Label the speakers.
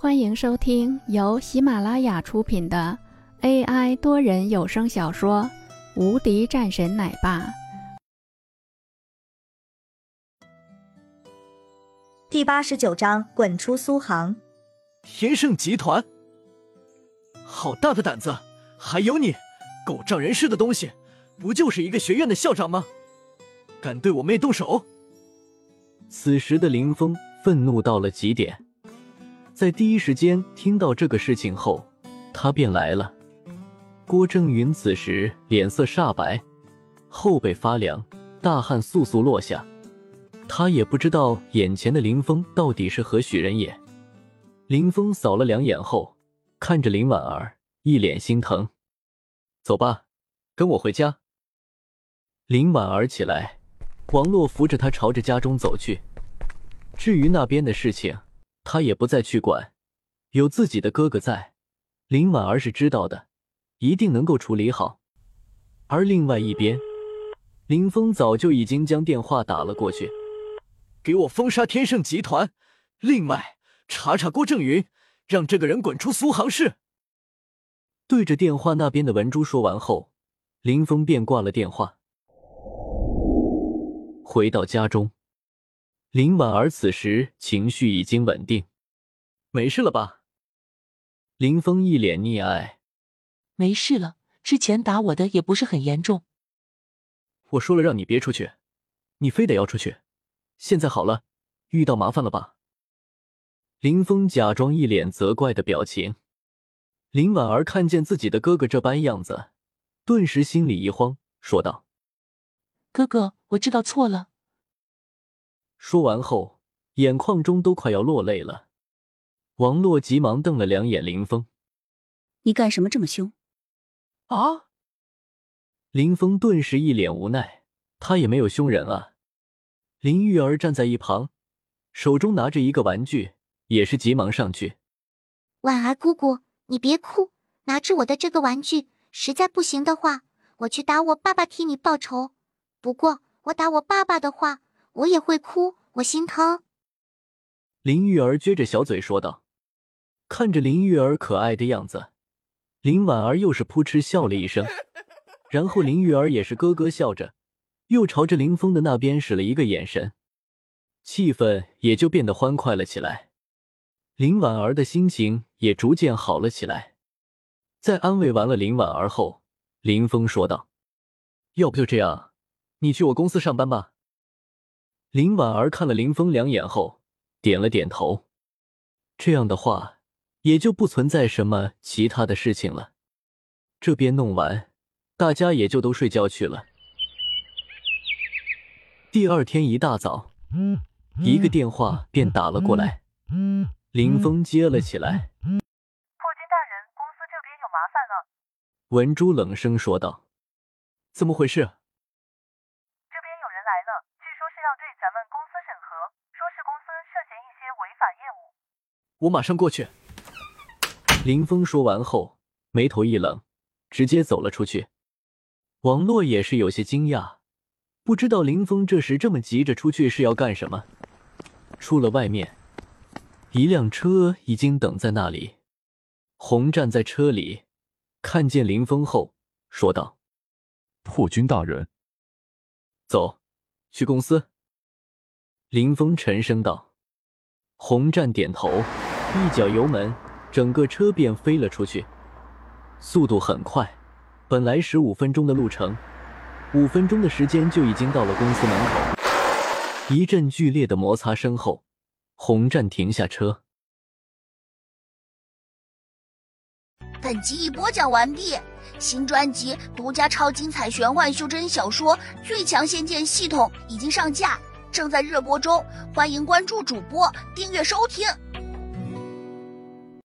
Speaker 1: 欢迎收听由喜马拉雅出品的 AI 多人有声小说《无敌战神奶爸》
Speaker 2: 第八十九章：滚出苏杭！
Speaker 3: 天盛集团，好大的胆子！还有你，狗仗人势的东西！不就是一个学院的校长吗？敢对我妹动手！此时的林峰愤怒到了极点。在第一时间听到这个事情后，他便来了。郭正云此时脸色煞白，后背发凉，大汗簌簌落下。他也不知道眼前的林峰到底是何许人也。林峰扫了两眼后，看着林婉儿，一脸心疼。走吧，跟我回家。林婉儿起来，王洛扶着她朝着家中走去。至于那边的事情。他也不再去管，有自己的哥哥在，林婉儿是知道的，一定能够处理好。而另外一边，林峰早就已经将电话打了过去，给我封杀天盛集团，另外查查郭正云，让这个人滚出苏杭市。对着电话那边的文珠说完后，林峰便挂了电话。回到家中。林婉儿此时情绪已经稳定，没事了吧？林峰一脸溺爱，
Speaker 4: 没事了。之前打我的也不是很严重。
Speaker 3: 我说了让你别出去，你非得要出去。现在好了，遇到麻烦了吧？林峰假装一脸责怪的表情。林婉儿看见自己的哥哥这般样子，顿时心里一慌，说道：“
Speaker 4: 哥哥，我知道错了。”
Speaker 3: 说完后，眼眶中都快要落泪了。王洛急忙瞪了两眼林峰：“
Speaker 5: 你干什么这么凶？”
Speaker 3: 啊！林峰顿时一脸无奈，他也没有凶人啊。林玉儿站在一旁，手中拿着一个玩具，也是急忙上去：“
Speaker 6: 婉儿姑姑，你别哭，拿着我的这个玩具，实在不行的话，我去打我爸爸替你报仇。不过我打我爸爸的话。”我也会哭，我心疼。
Speaker 3: 林玉儿撅着小嘴说道。看着林玉儿可爱的样子，林婉儿又是扑哧笑了一声，然后林玉儿也是咯咯笑着，又朝着林峰的那边使了一个眼神，气氛也就变得欢快了起来。林婉儿的心情也逐渐好了起来。在安慰完了林婉儿后，林峰说道：“要不就这样，你去我公司上班吧。”林婉儿看了林峰两眼后，点了点头。这样的话，也就不存在什么其他的事情了。这边弄完，大家也就都睡觉去了。第二天一大早，一个电话便打了过来。林峰接了起来：“破
Speaker 7: 军大人，公司这边有麻烦了。”
Speaker 3: 文珠冷声说道：“怎么回事？”我马上过去。林峰说完后，眉头一冷，直接走了出去。王洛也是有些惊讶，不知道林峰这时这么急着出去是要干什么。出了外面，一辆车已经等在那里。红站在车里，看见林峰后，说道：“
Speaker 8: 破军大人，
Speaker 3: 走，去公司。”林峰沉声道。红站点头。一脚油门，整个车便飞了出去，速度很快。本来十五分钟的路程，五分钟的时间就已经到了公司门口。一阵剧烈的摩擦声后，红战停下车。
Speaker 9: 本集已播讲完毕，新专辑独家超精彩玄幻修真小说《最强仙剑系统》已经上架，正在热播中，欢迎关注主播，订阅收听。